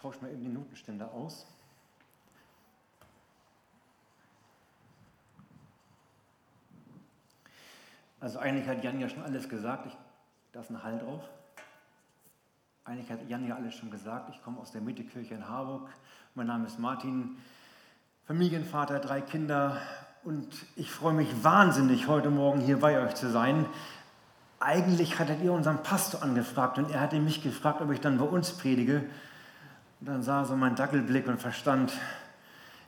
tausche mal eben den Notenständer aus. Also eigentlich hat Jan ja schon alles gesagt. Ich, da ist ein Hall drauf. Eigentlich hat Jan ja alles schon gesagt. Ich komme aus der Mittekirche in Harburg. Mein Name ist Martin, Familienvater, drei Kinder. Und ich freue mich wahnsinnig, heute Morgen hier bei euch zu sein. Eigentlich hattet ihr unseren Pastor angefragt und er hatte mich gefragt, ob ich dann bei uns predige. Und dann sah so mein Dackelblick und verstand,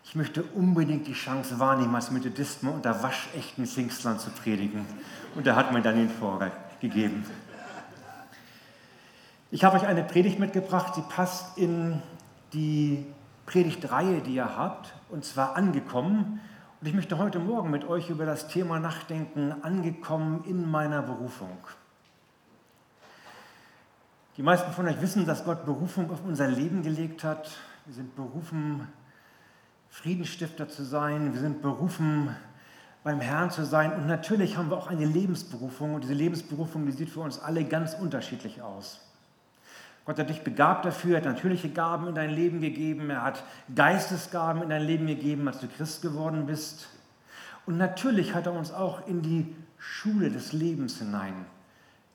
ich möchte unbedingt die Chance wahrnehmen, als Methodist mal unter waschechten Pfingstland zu predigen. Und er hat mir dann den Vorgang gegeben. Ich habe euch eine Predigt mitgebracht, die passt in die Predigtreihe, die ihr habt, und zwar angekommen. Und ich möchte heute Morgen mit euch über das Thema nachdenken, angekommen in meiner Berufung. Die meisten von euch wissen, dass Gott Berufung auf unser Leben gelegt hat. Wir sind berufen, Friedensstifter zu sein. Wir sind berufen, beim Herrn zu sein. Und natürlich haben wir auch eine Lebensberufung. Und diese Lebensberufung, die sieht für uns alle ganz unterschiedlich aus. Gott hat dich begabt dafür, hat natürliche Gaben in dein Leben gegeben. Er hat Geistesgaben in dein Leben gegeben, als du Christ geworden bist. Und natürlich hat er uns auch in die Schule des Lebens hinein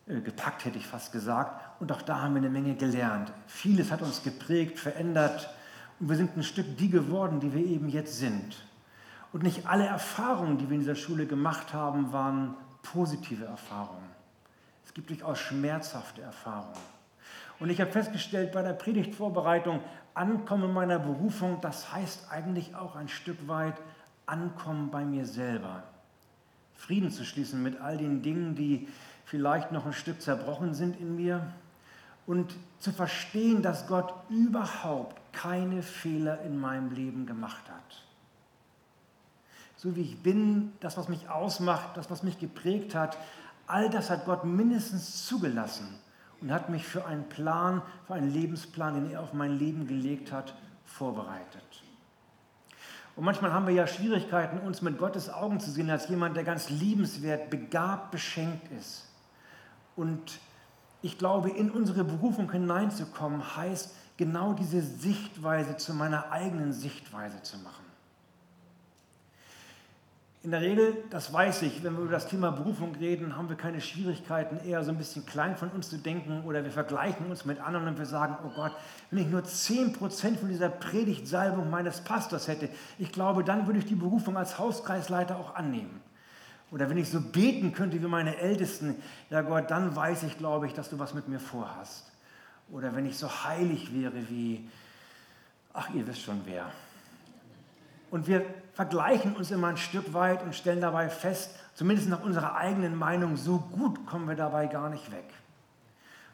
äh, gepackt, hätte ich fast gesagt. Und auch da haben wir eine Menge gelernt. Vieles hat uns geprägt, verändert. Und wir sind ein Stück die geworden, die wir eben jetzt sind. Und nicht alle Erfahrungen, die wir in dieser Schule gemacht haben, waren positive Erfahrungen. Es gibt durchaus schmerzhafte Erfahrungen. Und ich habe festgestellt bei der Predigtvorbereitung, Ankommen meiner Berufung, das heißt eigentlich auch ein Stück weit Ankommen bei mir selber. Frieden zu schließen mit all den Dingen, die vielleicht noch ein Stück zerbrochen sind in mir und zu verstehen, dass Gott überhaupt keine Fehler in meinem Leben gemacht hat. So wie ich bin, das, was mich ausmacht, das, was mich geprägt hat, all das hat Gott mindestens zugelassen und hat mich für einen Plan, für einen Lebensplan, den er auf mein Leben gelegt hat, vorbereitet. Und manchmal haben wir ja Schwierigkeiten, uns mit Gottes Augen zu sehen als jemand, der ganz liebenswert, begabt, beschenkt ist. Und ich glaube, in unsere Berufung hineinzukommen, heißt genau diese Sichtweise zu meiner eigenen Sichtweise zu machen. In der Regel, das weiß ich, wenn wir über das Thema Berufung reden, haben wir keine Schwierigkeiten, eher so ein bisschen klein von uns zu denken oder wir vergleichen uns mit anderen und wir sagen, oh Gott, wenn ich nur 10% von dieser Predigtsalbung meines Pastors hätte, ich glaube, dann würde ich die Berufung als Hauskreisleiter auch annehmen. Oder wenn ich so beten könnte wie meine Ältesten, ja Gott, dann weiß ich, glaube ich, dass du was mit mir vorhast. Oder wenn ich so heilig wäre wie, ach, ihr wisst schon wer. Und wir vergleichen uns immer ein Stück weit und stellen dabei fest, zumindest nach unserer eigenen Meinung, so gut kommen wir dabei gar nicht weg.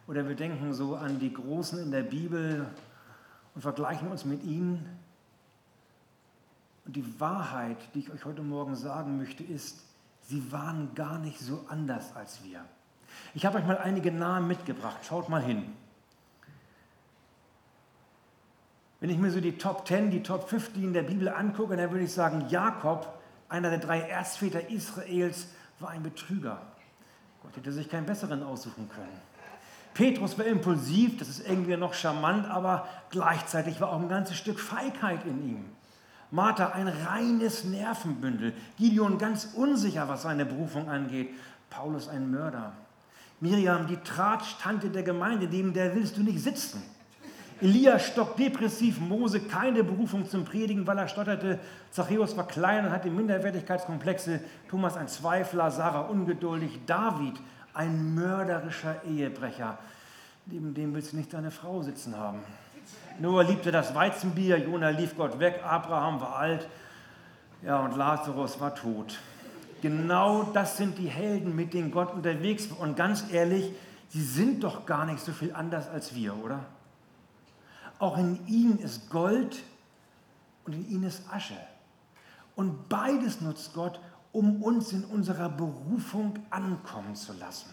Oder wir denken so an die Großen in der Bibel und vergleichen uns mit ihnen. Und die Wahrheit, die ich euch heute Morgen sagen möchte, ist, Sie waren gar nicht so anders als wir. Ich habe euch mal einige Namen mitgebracht. Schaut mal hin. Wenn ich mir so die Top 10, die Top 50 in der Bibel angucke, dann würde ich sagen, Jakob, einer der drei Erzväter Israels, war ein Betrüger. Gott hätte sich keinen besseren aussuchen können. Petrus war impulsiv, das ist irgendwie noch charmant, aber gleichzeitig war auch ein ganzes Stück Feigheit in ihm. Martha ein reines Nervenbündel. Gideon ganz unsicher, was seine Berufung angeht. Paulus ein Mörder. Miriam die Tratsch-Tante der Gemeinde, neben der willst du nicht sitzen. Elia stockdepressiv, Mose keine Berufung zum Predigen, weil er stotterte. Zachäus war klein und hatte Minderwertigkeitskomplexe. Thomas ein Zweifler, Sarah ungeduldig. David ein mörderischer Ehebrecher. Neben dem willst du nicht deine Frau sitzen haben. Noah liebte das Weizenbier, Jona lief Gott weg, Abraham war alt, ja, und Lazarus war tot. Genau das sind die Helden, mit denen Gott unterwegs war. Und ganz ehrlich, sie sind doch gar nicht so viel anders als wir, oder? Auch in ihnen ist Gold und in ihnen ist Asche. Und beides nutzt Gott, um uns in unserer Berufung ankommen zu lassen.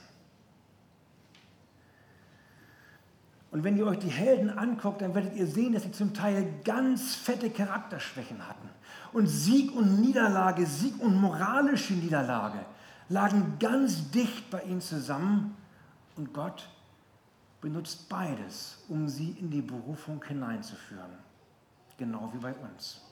Und wenn ihr euch die Helden anguckt, dann werdet ihr sehen, dass sie zum Teil ganz fette Charakterschwächen hatten. Und Sieg und Niederlage, Sieg und moralische Niederlage lagen ganz dicht bei ihnen zusammen. Und Gott benutzt beides, um sie in die Berufung hineinzuführen. Genau wie bei uns.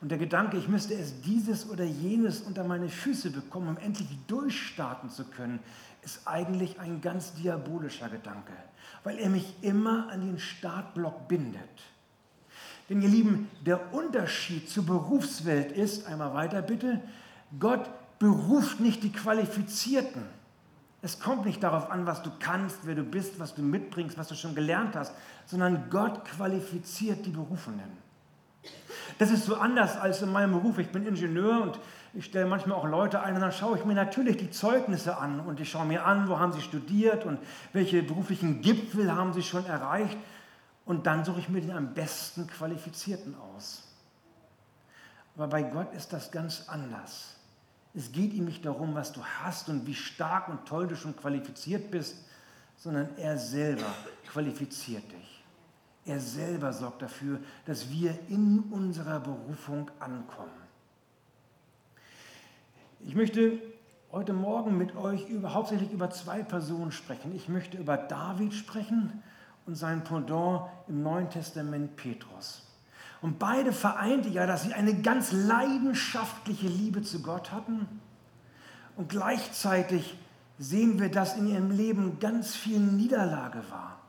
Und der Gedanke, ich müsste es dieses oder jenes unter meine Füße bekommen, um endlich durchstarten zu können, ist eigentlich ein ganz diabolischer Gedanke, weil er mich immer an den Startblock bindet. Denn ihr Lieben, der Unterschied zur Berufswelt ist, einmal weiter bitte, Gott beruft nicht die Qualifizierten. Es kommt nicht darauf an, was du kannst, wer du bist, was du mitbringst, was du schon gelernt hast, sondern Gott qualifiziert die Berufenen. Das ist so anders als in meinem Beruf. Ich bin Ingenieur und ich stelle manchmal auch Leute ein und dann schaue ich mir natürlich die Zeugnisse an und ich schaue mir an, wo haben sie studiert und welche beruflichen Gipfel haben sie schon erreicht und dann suche ich mir den am besten Qualifizierten aus. Aber bei Gott ist das ganz anders. Es geht ihm nicht darum, was du hast und wie stark und toll du schon qualifiziert bist, sondern er selber qualifiziert dich. Er selber sorgt dafür, dass wir in unserer Berufung ankommen. Ich möchte heute Morgen mit euch über, hauptsächlich über zwei Personen sprechen. Ich möchte über David sprechen und sein Pendant im Neuen Testament Petrus. Und beide vereinten ja, dass sie eine ganz leidenschaftliche Liebe zu Gott hatten. Und gleichzeitig sehen wir, dass in ihrem Leben ganz viel Niederlage war.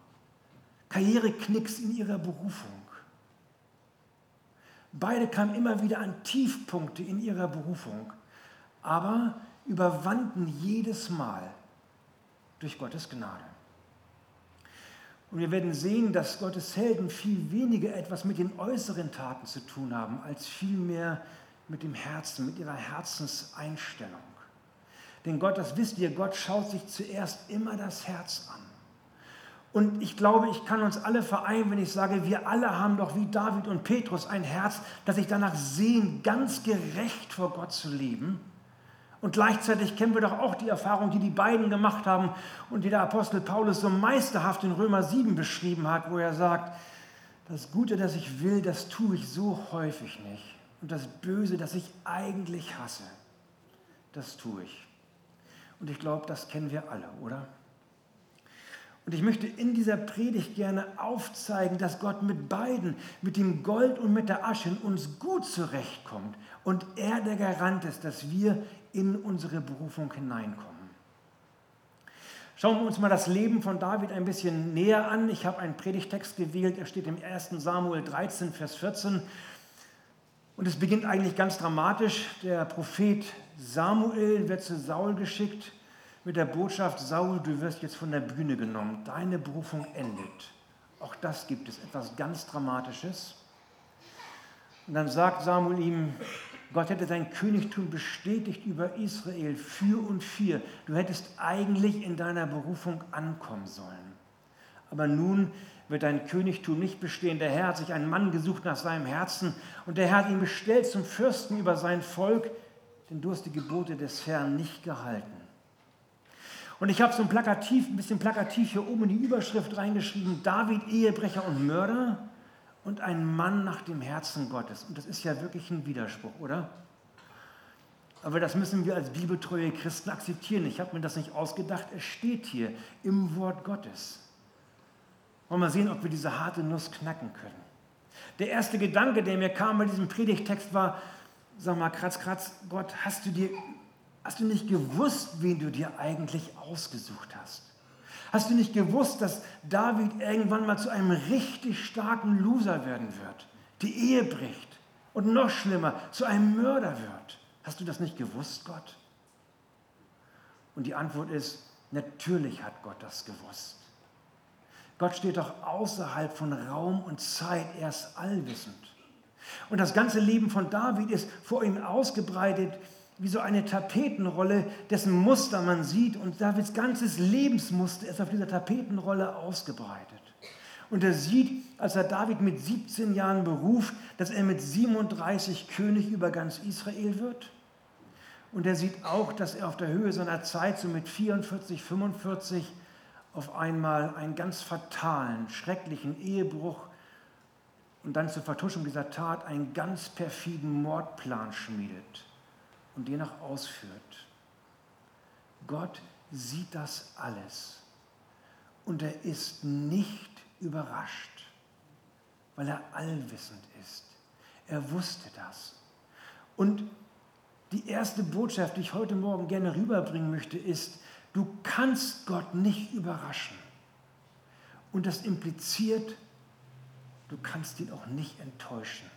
Karriereknicks in ihrer Berufung. Beide kamen immer wieder an Tiefpunkte in ihrer Berufung, aber überwanden jedes Mal durch Gottes Gnade. Und wir werden sehen, dass Gottes Helden viel weniger etwas mit den äußeren Taten zu tun haben, als vielmehr mit dem Herzen, mit ihrer Herzenseinstellung. Denn Gott, das wisst ihr, Gott schaut sich zuerst immer das Herz an. Und ich glaube, ich kann uns alle vereinen, wenn ich sage, wir alle haben doch wie David und Petrus ein Herz, das sich danach sehen, ganz gerecht vor Gott zu leben und gleichzeitig kennen wir doch auch die Erfahrung, die die beiden gemacht haben und die der Apostel Paulus so meisterhaft in Römer 7 beschrieben hat, wo er sagt, das Gute, das ich will, das tue ich so häufig nicht. Und das Böse, das ich eigentlich hasse, das tue ich. Und ich glaube, das kennen wir alle, oder? Und ich möchte in dieser Predigt gerne aufzeigen, dass Gott mit beiden, mit dem Gold und mit der Asche, in uns gut zurechtkommt und er der Garant ist, dass wir in unsere Berufung hineinkommen. Schauen wir uns mal das Leben von David ein bisschen näher an. Ich habe einen Predigtext gewählt, er steht im 1. Samuel 13, Vers 14. Und es beginnt eigentlich ganz dramatisch. Der Prophet Samuel wird zu Saul geschickt mit der Botschaft, Saul, du wirst jetzt von der Bühne genommen, deine Berufung endet. Auch das gibt es, etwas ganz Dramatisches. Und dann sagt Samuel ihm, Gott hätte sein Königtum bestätigt über Israel für und vier. Du hättest eigentlich in deiner Berufung ankommen sollen. Aber nun wird dein Königtum nicht bestehen. Der Herr hat sich einen Mann gesucht nach seinem Herzen und der Herr hat ihn bestellt zum Fürsten über sein Volk, denn du hast die Gebote des Herrn nicht gehalten. Und ich habe so ein plakativ, ein bisschen plakativ hier oben in die Überschrift reingeschrieben, David, Ehebrecher und Mörder und ein Mann nach dem Herzen Gottes. Und das ist ja wirklich ein Widerspruch, oder? Aber das müssen wir als bibeltreue Christen akzeptieren. Ich habe mir das nicht ausgedacht, es steht hier im Wort Gottes. Wollen wir sehen, ob wir diese harte Nuss knacken können. Der erste Gedanke, der mir kam bei diesem Predigtext war, sag mal, kratz, kratz, Gott, hast du dir Hast du nicht gewusst, wen du dir eigentlich ausgesucht hast? Hast du nicht gewusst, dass David irgendwann mal zu einem richtig starken Loser werden wird, die Ehe bricht und noch schlimmer, zu einem Mörder wird? Hast du das nicht gewusst, Gott? Und die Antwort ist, natürlich hat Gott das gewusst. Gott steht doch außerhalb von Raum und Zeit, er ist allwissend. Und das ganze Leben von David ist vor ihm ausgebreitet wie so eine Tapetenrolle, dessen Muster man sieht. Und Davids ganzes Lebensmuster ist auf dieser Tapetenrolle ausgebreitet. Und er sieht, als er David mit 17 Jahren beruft, dass er mit 37 König über ganz Israel wird. Und er sieht auch, dass er auf der Höhe seiner Zeit, so mit 44, 45, auf einmal einen ganz fatalen, schrecklichen Ehebruch und dann zur Vertuschung dieser Tat einen ganz perfiden Mordplan schmiedet und den auch ausführt. Gott sieht das alles. und er ist nicht überrascht, weil er allwissend ist. Er wusste das. Und die erste Botschaft, die ich heute Morgen gerne rüberbringen möchte, ist, du kannst Gott nicht überraschen. Und das impliziert, du kannst ihn auch nicht enttäuschen.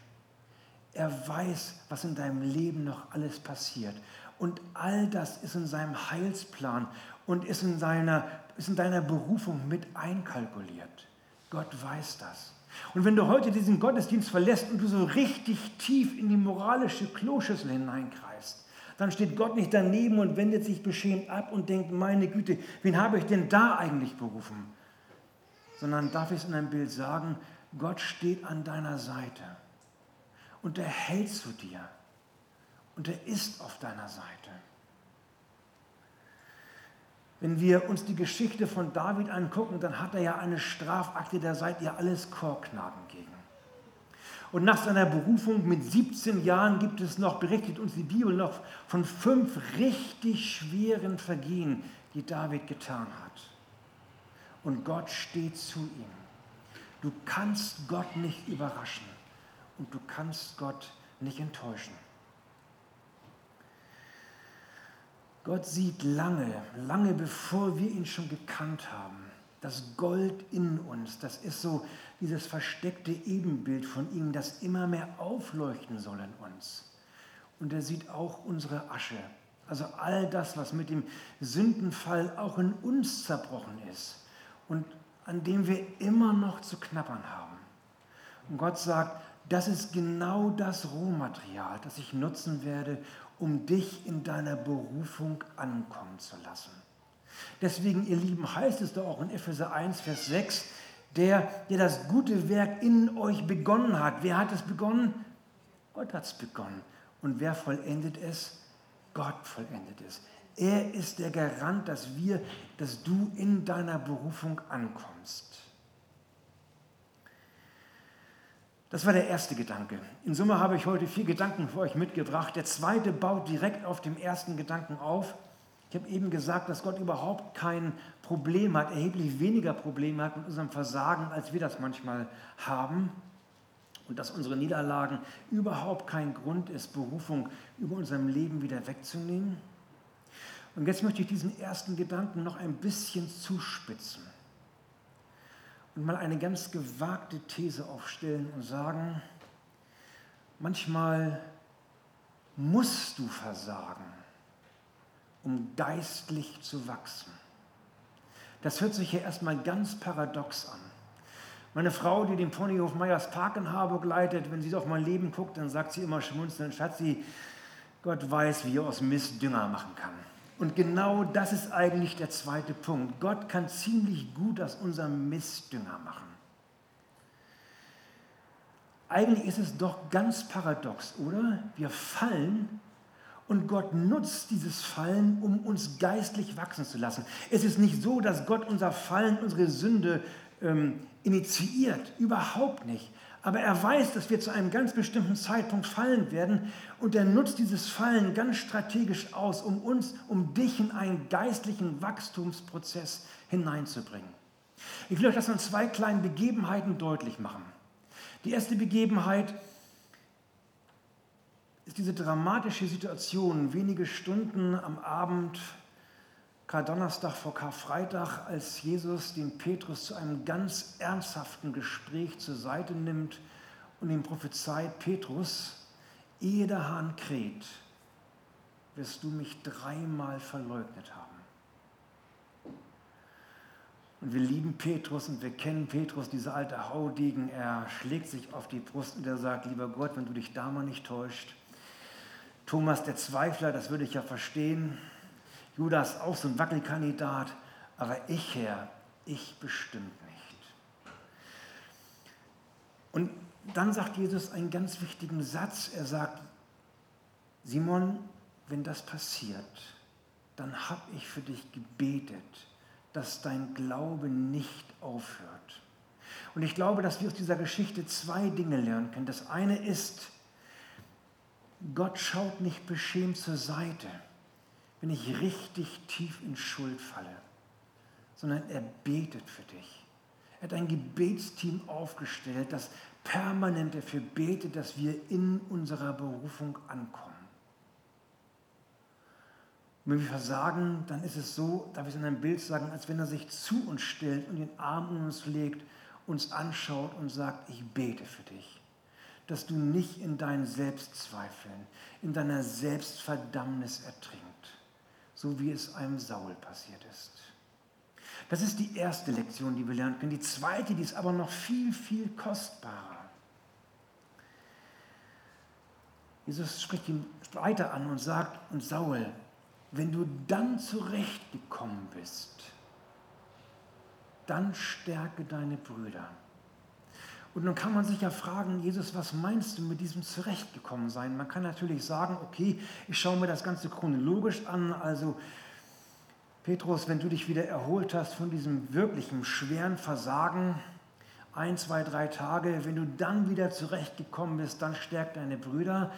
Er weiß, was in deinem Leben noch alles passiert. Und all das ist in seinem Heilsplan und ist in, seiner, ist in deiner Berufung mit einkalkuliert. Gott weiß das. Und wenn du heute diesen Gottesdienst verlässt und du so richtig tief in die moralische Kloschüssel hineinkreist, dann steht Gott nicht daneben und wendet sich beschämt ab und denkt, meine Güte, wen habe ich denn da eigentlich berufen? Sondern darf ich es in einem Bild sagen, Gott steht an deiner Seite und er hält zu dir und er ist auf deiner Seite. Wenn wir uns die Geschichte von David angucken, dann hat er ja eine Strafakte, da seid ihr alles Chorknaben gegen. Und nach seiner Berufung mit 17 Jahren gibt es noch, berichtet uns die Bibel noch, von fünf richtig schweren Vergehen, die David getan hat. Und Gott steht zu ihm. Du kannst Gott nicht überraschen und du kannst Gott nicht enttäuschen. Gott sieht lange, lange bevor wir ihn schon gekannt haben, das Gold in uns. Das ist so dieses versteckte Ebenbild von ihm, das immer mehr aufleuchten soll in uns. Und er sieht auch unsere Asche, also all das, was mit dem Sündenfall auch in uns zerbrochen ist und an dem wir immer noch zu knappern haben. Und Gott sagt, das ist genau das Rohmaterial, das ich nutzen werde, um dich in deiner Berufung ankommen zu lassen. Deswegen, ihr Lieben, heißt es doch auch in Epheser 1, Vers 6, der, der das gute Werk in euch begonnen hat. Wer hat es begonnen? Gott hat es begonnen. Und wer vollendet es? Gott vollendet es. Er ist der Garant, dass wir, dass du in deiner Berufung ankommst. Das war der erste Gedanke. In Summe habe ich heute vier Gedanken für euch mitgebracht. Der zweite baut direkt auf dem ersten Gedanken auf. Ich habe eben gesagt, dass Gott überhaupt kein Problem hat, erheblich weniger Probleme hat mit unserem Versagen, als wir das manchmal haben. Und dass unsere Niederlagen überhaupt kein Grund ist, Berufung über unserem Leben wieder wegzunehmen. Und jetzt möchte ich diesen ersten Gedanken noch ein bisschen zuspitzen und mal eine ganz gewagte These aufstellen und sagen, manchmal musst du versagen, um geistlich zu wachsen. Das hört sich ja erstmal ganz paradox an. Meine Frau, die den Ponyhof Meyers Park in Harburg leitet, wenn sie auf mein Leben guckt, dann sagt sie immer schmunzelnd, Schatzi, Gott weiß, wie er aus Mist Dünger machen kann. Und genau das ist eigentlich der zweite Punkt. Gott kann ziemlich gut aus unserem Mistdünger machen. Eigentlich ist es doch ganz paradox, oder? Wir fallen und Gott nutzt dieses Fallen, um uns geistlich wachsen zu lassen. Es ist nicht so, dass Gott unser Fallen, unsere Sünde ähm, initiiert. Überhaupt nicht. Aber er weiß, dass wir zu einem ganz bestimmten Zeitpunkt fallen werden und er nutzt dieses Fallen ganz strategisch aus, um uns, um dich in einen geistlichen Wachstumsprozess hineinzubringen. Ich will euch das an zwei kleinen Begebenheiten deutlich machen. Die erste Begebenheit ist diese dramatische Situation, wenige Stunden am Abend Kar-Donnerstag vor Karfreitag, als Jesus den Petrus zu einem ganz ernsthaften Gespräch zur Seite nimmt und ihm prophezeit, Petrus, ehe der Hahn kräht, wirst du mich dreimal verleugnet haben. Und wir lieben Petrus und wir kennen Petrus, dieser alte Haudegen. Er schlägt sich auf die Brust und er sagt, lieber Gott, wenn du dich da mal nicht täuscht. Thomas der Zweifler, das würde ich ja verstehen. Judas auch so ein Wackelkandidat, aber ich, Herr, ich bestimmt nicht. Und dann sagt Jesus einen ganz wichtigen Satz. Er sagt, Simon, wenn das passiert, dann habe ich für dich gebetet, dass dein Glaube nicht aufhört. Und ich glaube, dass wir aus dieser Geschichte zwei Dinge lernen können. Das eine ist, Gott schaut nicht beschämt zur Seite wenn ich richtig tief in Schuld falle, sondern er betet für dich. Er hat ein Gebetsteam aufgestellt, das permanent dafür betet, dass wir in unserer Berufung ankommen. Und wenn wir versagen, dann ist es so, darf ich es in einem Bild sagen, als wenn er sich zu uns stellt und den Arm um uns legt, uns anschaut und sagt, ich bete für dich, dass du nicht in deinen Selbstzweifeln, in deiner Selbstverdammnis ertrinkt, so wie es einem Saul passiert ist. Das ist die erste Lektion, die wir lernen können. Die zweite, die ist aber noch viel, viel kostbarer. Jesus spricht ihn weiter an und sagt, und Saul, wenn du dann zurechtgekommen bist, dann stärke deine Brüder. Und nun kann man sich ja fragen, Jesus, was meinst du mit diesem zurechtgekommen sein? Man kann natürlich sagen, okay, ich schaue mir das Ganze chronologisch an, also Petrus, wenn du dich wieder erholt hast von diesem wirklichen schweren Versagen, ein, zwei, drei Tage, wenn du dann wieder zurechtgekommen bist, dann stärkt deine Brüder.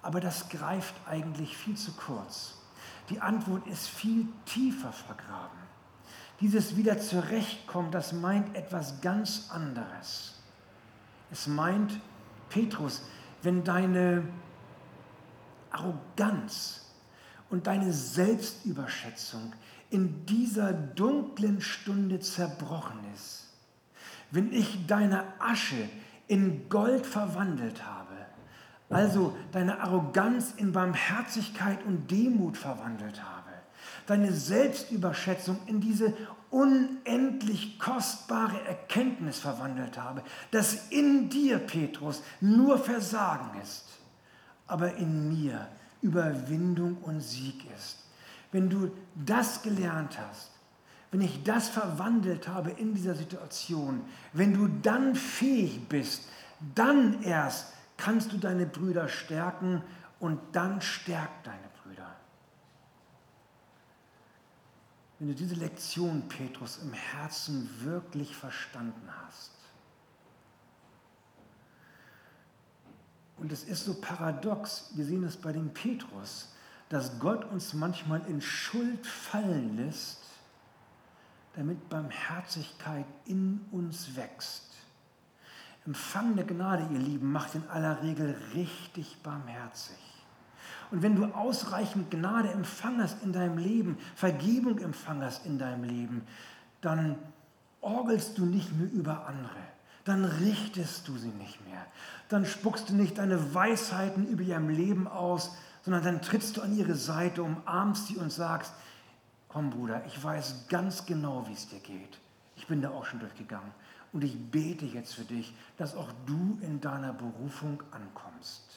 Aber das greift eigentlich viel zu kurz. Die Antwort ist viel tiefer vergraben. Dieses wieder zurechtkommen, das meint etwas ganz anderes. Es meint, Petrus, wenn deine Arroganz und deine Selbstüberschätzung in dieser dunklen Stunde zerbrochen ist, wenn ich deine Asche in Gold verwandelt habe, also deine Arroganz in Barmherzigkeit und Demut verwandelt habe, deine Selbstüberschätzung in diese unendlich kostbare Erkenntnis verwandelt habe, dass in dir, Petrus, nur Versagen ist, aber in mir Überwindung und Sieg ist wenn du das gelernt hast, wenn ich das verwandelt habe in dieser Situation, wenn du dann fähig bist, dann erst kannst du deine Brüder stärken und dann stärkt deine Brüder. Wenn du diese Lektion, Petrus, im Herzen wirklich verstanden hast. Und es ist so paradox, wir sehen es bei dem Petrus dass Gott uns manchmal in Schuld fallen lässt, damit Barmherzigkeit in uns wächst. Empfang der Gnade, ihr Lieben, macht in aller Regel richtig barmherzig. Und wenn du ausreichend Gnade empfangerst in deinem Leben, Vergebung empfangerst in deinem Leben, dann orgelst du nicht mehr über andere. Dann richtest du sie nicht mehr. Dann spuckst du nicht deine Weisheiten über ihrem Leben aus, sondern dann trittst du an ihre Seite, umarmst sie und sagst, komm Bruder, ich weiß ganz genau, wie es dir geht. Ich bin da auch schon durchgegangen. Und ich bete jetzt für dich, dass auch du in deiner Berufung ankommst.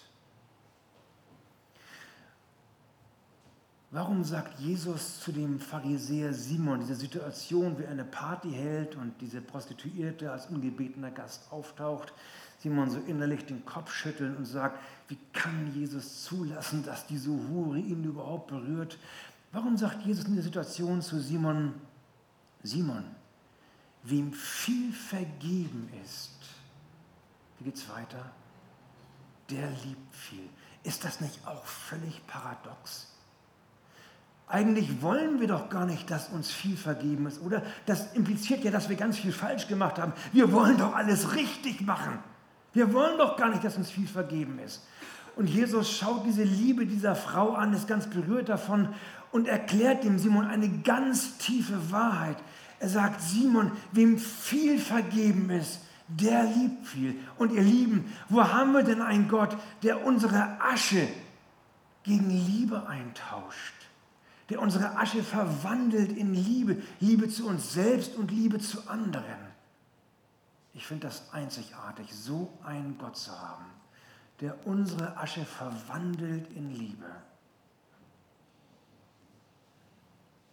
Warum sagt Jesus zu dem Pharisäer Simon diese Situation, wie er eine Party hält und diese Prostituierte als ungebetener Gast auftaucht? Simon so innerlich den Kopf schütteln und sagt, wie kann Jesus zulassen, dass diese Hure ihn überhaupt berührt? Warum sagt Jesus in der Situation zu Simon, Simon, wem viel vergeben ist, wie geht es weiter? Der liebt viel. Ist das nicht auch völlig paradox? Eigentlich wollen wir doch gar nicht, dass uns viel vergeben ist, oder? Das impliziert ja, dass wir ganz viel falsch gemacht haben. Wir wollen doch alles richtig machen. Wir wollen doch gar nicht, dass uns viel vergeben ist. Und Jesus schaut diese Liebe dieser Frau an, ist ganz berührt davon und erklärt dem Simon eine ganz tiefe Wahrheit. Er sagt, Simon, wem viel vergeben ist, der liebt viel. Und ihr Lieben, wo haben wir denn einen Gott, der unsere Asche gegen Liebe eintauscht? Der unsere Asche verwandelt in Liebe, Liebe zu uns selbst und Liebe zu anderen. Ich finde das einzigartig, so einen Gott zu haben, der unsere Asche verwandelt in Liebe.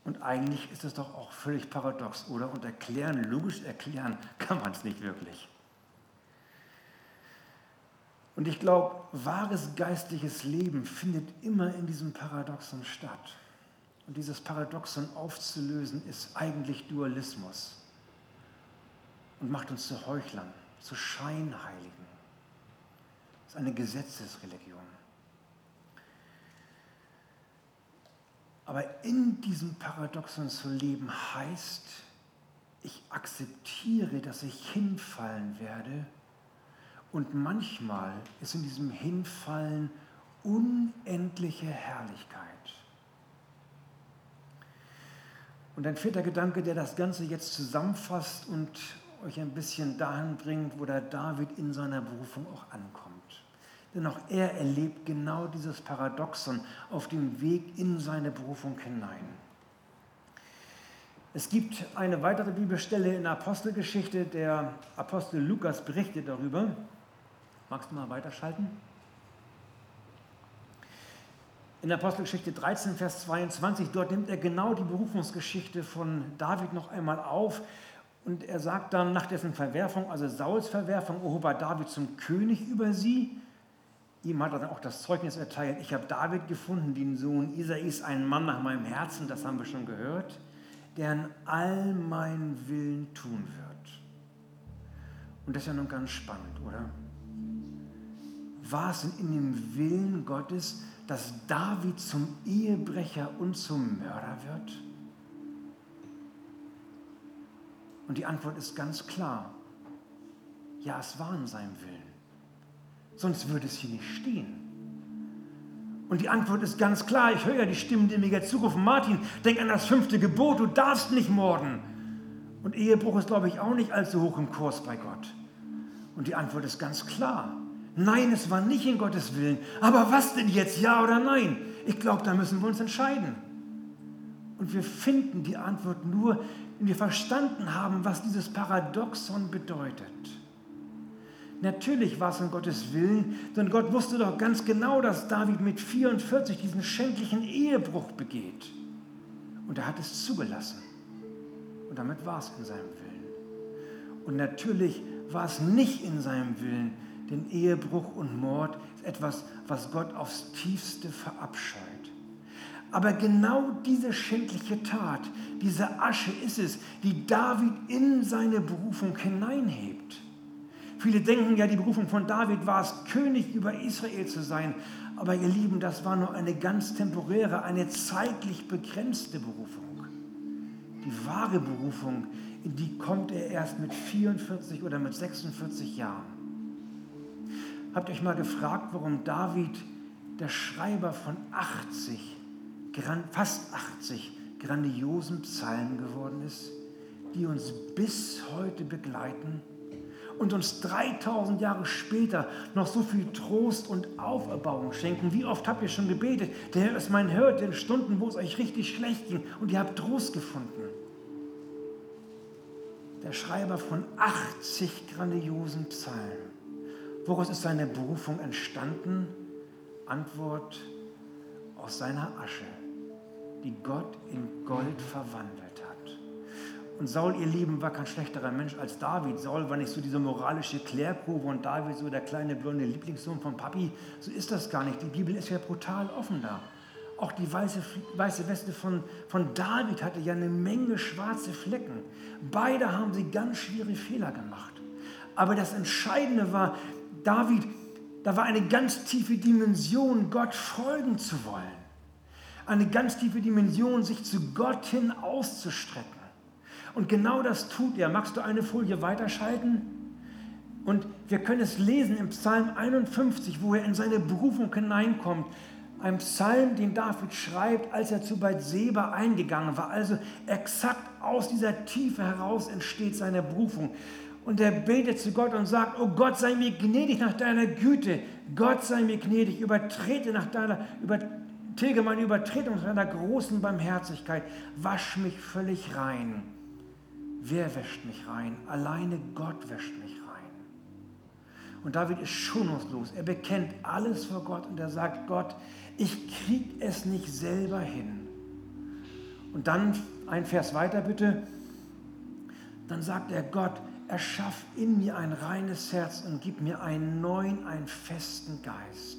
Und eigentlich ist es doch auch völlig paradox, oder? Und erklären, logisch erklären kann man es nicht wirklich. Und ich glaube, wahres geistliches Leben findet immer in diesem Paradoxon statt. Und dieses Paradoxon aufzulösen ist eigentlich Dualismus und macht uns zu Heuchlern, zu Scheinheiligen. Das ist eine Gesetzesreligion. Aber in diesem Paradoxon zu leben heißt, ich akzeptiere, dass ich hinfallen werde. Und manchmal ist in diesem Hinfallen unendliche Herrlichkeit. Und ein vierter Gedanke, der das Ganze jetzt zusammenfasst und euch ein bisschen dahin bringt, wo der David in seiner Berufung auch ankommt. Denn auch er erlebt genau dieses Paradoxon auf dem Weg in seine Berufung hinein. Es gibt eine weitere Bibelstelle in der Apostelgeschichte, der Apostel Lukas berichtet darüber. Magst du mal weiterschalten? In Apostelgeschichte 13, Vers 22, dort nimmt er genau die Berufungsgeschichte von David noch einmal auf. Und er sagt dann nach dessen Verwerfung, also Sauls Verwerfung, erhob er David zum König über sie. Ihm hat er dann auch das Zeugnis erteilt, ich habe David gefunden, den Sohn Isais, einen Mann nach meinem Herzen, das haben wir schon gehört, der an all meinen Willen tun wird. Und das ist ja nun ganz spannend, oder? War es in dem Willen Gottes, dass David zum Ehebrecher und zum Mörder wird? Und die Antwort ist ganz klar. Ja, es war in seinem Willen. Sonst würde es hier nicht stehen. Und die Antwort ist ganz klar. Ich höre ja die Stimmen, die mir jetzt zurufen. Martin, denk an das fünfte Gebot, du darfst nicht morden. Und Ehebruch ist, glaube ich, auch nicht allzu hoch im Kurs bei Gott. Und die Antwort ist ganz klar. Nein, es war nicht in Gottes Willen. Aber was denn jetzt, ja oder nein? Ich glaube, da müssen wir uns entscheiden. Und wir finden die Antwort nur, wenn wir verstanden haben, was dieses Paradoxon bedeutet. Natürlich war es in Gottes Willen, denn Gott wusste doch ganz genau, dass David mit 44 diesen schändlichen Ehebruch begeht. Und er hat es zugelassen. Und damit war es in seinem Willen. Und natürlich war es nicht in seinem Willen, denn Ehebruch und Mord ist etwas, was Gott aufs tiefste verabscheut. Aber genau diese schändliche Tat, diese Asche ist es, die David in seine Berufung hineinhebt. Viele denken ja, die Berufung von David war es, König über Israel zu sein. Aber ihr Lieben, das war nur eine ganz temporäre, eine zeitlich begrenzte Berufung. Die wahre Berufung, in die kommt er erst mit 44 oder mit 46 Jahren. Habt ihr euch mal gefragt, warum David der Schreiber von 80, fast 80 grandiosen Psalmen geworden ist, die uns bis heute begleiten und uns 3000 Jahre später noch so viel Trost und Auferbauung schenken. Wie oft habt ihr schon gebetet? Der Herr ist mein Hört in Stunden, wo es euch richtig schlecht ging und ihr habt Trost gefunden. Der Schreiber von 80 grandiosen Psalmen. Woraus ist seine Berufung entstanden? Antwort aus seiner Asche, die Gott in Gold verwandelt hat. Und Saul, ihr Lieben, war kein schlechterer Mensch als David. Saul war nicht so diese moralische Klärprobe und David so der kleine blonde Lieblingssohn von Papi. So ist das gar nicht. Die Bibel ist ja brutal offen da. Auch die weiße, weiße Weste von, von David hatte ja eine Menge schwarze Flecken. Beide haben sie ganz schwere Fehler gemacht. Aber das Entscheidende war, David, da war eine ganz tiefe Dimension, Gott folgen zu wollen. Eine ganz tiefe Dimension, sich zu Gott hin auszustrecken. Und genau das tut er. Magst du eine Folie weiterschalten? Und wir können es lesen im Psalm 51, wo er in seine Berufung hineinkommt. Ein Psalm, den David schreibt, als er zu Bathseba eingegangen war. Also exakt aus dieser Tiefe heraus entsteht seine Berufung und er betet zu Gott und sagt, oh Gott, sei mir gnädig nach deiner Güte. Gott sei mir gnädig, übertrete nach deiner, übertilge meine Übertretung nach deiner großen Barmherzigkeit. Wasch mich völlig rein. Wer wäscht mich rein? Alleine Gott wäscht mich rein. Und David ist schonungslos. Er bekennt alles vor Gott und er sagt, Gott, ich krieg es nicht selber hin. Und dann ein Vers weiter bitte. Dann sagt er, Gott, erschaff in mir ein reines Herz und gib mir einen neuen, einen festen Geist.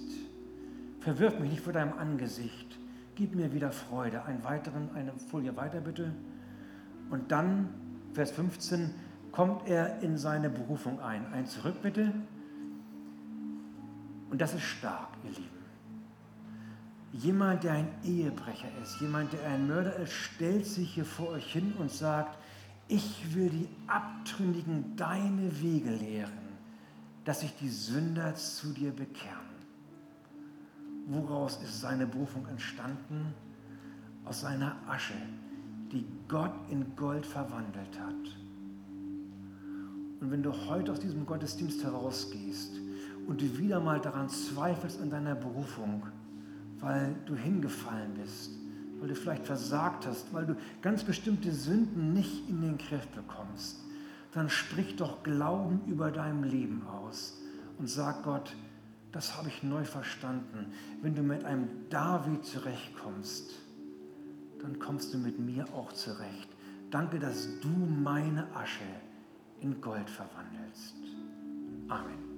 Verwirf mich nicht vor deinem Angesicht. Gib mir wieder Freude. Einen weiteren, eine Folie weiter bitte. Und dann, Vers 15, kommt er in seine Berufung ein. Ein zurück bitte. Und das ist stark, ihr Lieben. Jemand, der ein Ehebrecher ist, jemand, der ein Mörder ist, stellt sich hier vor euch hin und sagt, Ich will die Abtrünnigen deine Wege lehren, dass sich die Sünder zu dir bekehren. Woraus ist seine Berufung entstanden? Aus seiner Asche, die Gott in Gold verwandelt hat. Und wenn du heute aus diesem Gottesdienst herausgehst und du wieder mal daran zweifelst an deiner Berufung, weil du hingefallen bist, weil du vielleicht versagt hast, weil du ganz bestimmte Sünden nicht in den Griff bekommst, dann sprich doch Glauben über deinem Leben aus und sag Gott, das habe ich neu verstanden. Wenn du mit einem David zurechtkommst, dann kommst du mit mir auch zurecht. Danke, dass du meine Asche in Gold verwandelst. Amen.